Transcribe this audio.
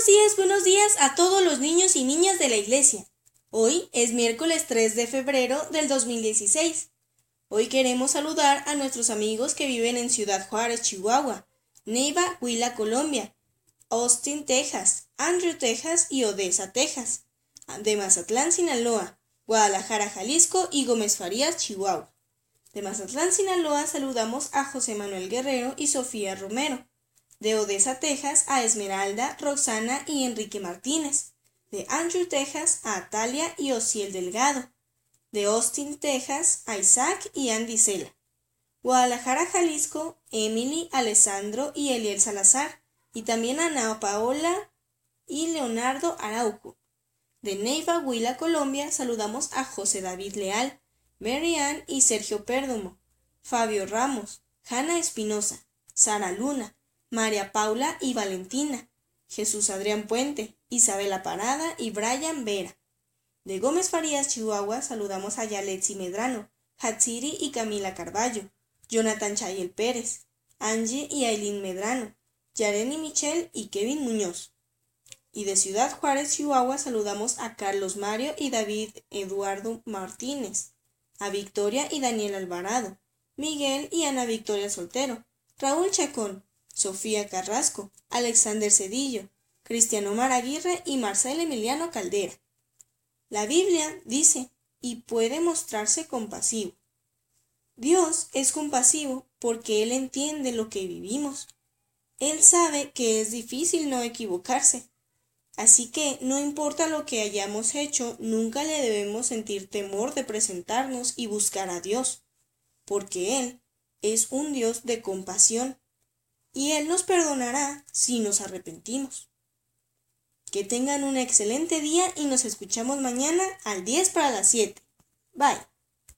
Buenos días, buenos días a todos los niños y niñas de la iglesia. Hoy es miércoles 3 de febrero del 2016. Hoy queremos saludar a nuestros amigos que viven en Ciudad Juárez, Chihuahua, Neiva, Huila, Colombia, Austin, Texas, Andrew, Texas y Odessa, Texas, de Mazatlán, Sinaloa, Guadalajara, Jalisco y Gómez Farías, Chihuahua. De Mazatlán, Sinaloa saludamos a José Manuel Guerrero y Sofía Romero. De Odessa, Texas a Esmeralda, Roxana y Enrique Martínez. De Andrew, Texas a Atalia y Ociel Delgado. De Austin, Texas a Isaac y Andy Sela. Guadalajara, Jalisco, Emily, Alessandro y Eliel Salazar. Y también a Ana Paola y Leonardo Arauco. De Neiva, Huila, Colombia, saludamos a José David Leal, Mary Ann y Sergio Pérdomo, Fabio Ramos, Hanna Espinosa, Sara Luna, María Paula y Valentina, Jesús Adrián Puente, Isabela Parada y Brian Vera. De Gómez Farías, Chihuahua, saludamos a Yaletsi Medrano, Hatsiri y Camila Carballo, Jonathan Chayel Pérez, Angie y Aileen Medrano, Yareni Michel y Kevin Muñoz. Y de Ciudad Juárez, Chihuahua, saludamos a Carlos Mario y David Eduardo Martínez, a Victoria y Daniel Alvarado, Miguel y Ana Victoria Soltero, Raúl Chacón, Sofía Carrasco, Alexander Cedillo, Cristiano Maraguirre y Marcel Emiliano Caldera. La Biblia dice, y puede mostrarse compasivo. Dios es compasivo porque Él entiende lo que vivimos. Él sabe que es difícil no equivocarse Así que no importa lo que hayamos hecho, nunca le debemos sentir temor de presentarnos y buscar a Dios, porque Él es un Dios de compasión y Él nos perdonará si nos arrepentimos. Que tengan un excelente día y nos escuchamos mañana al 10 para las 7. Bye.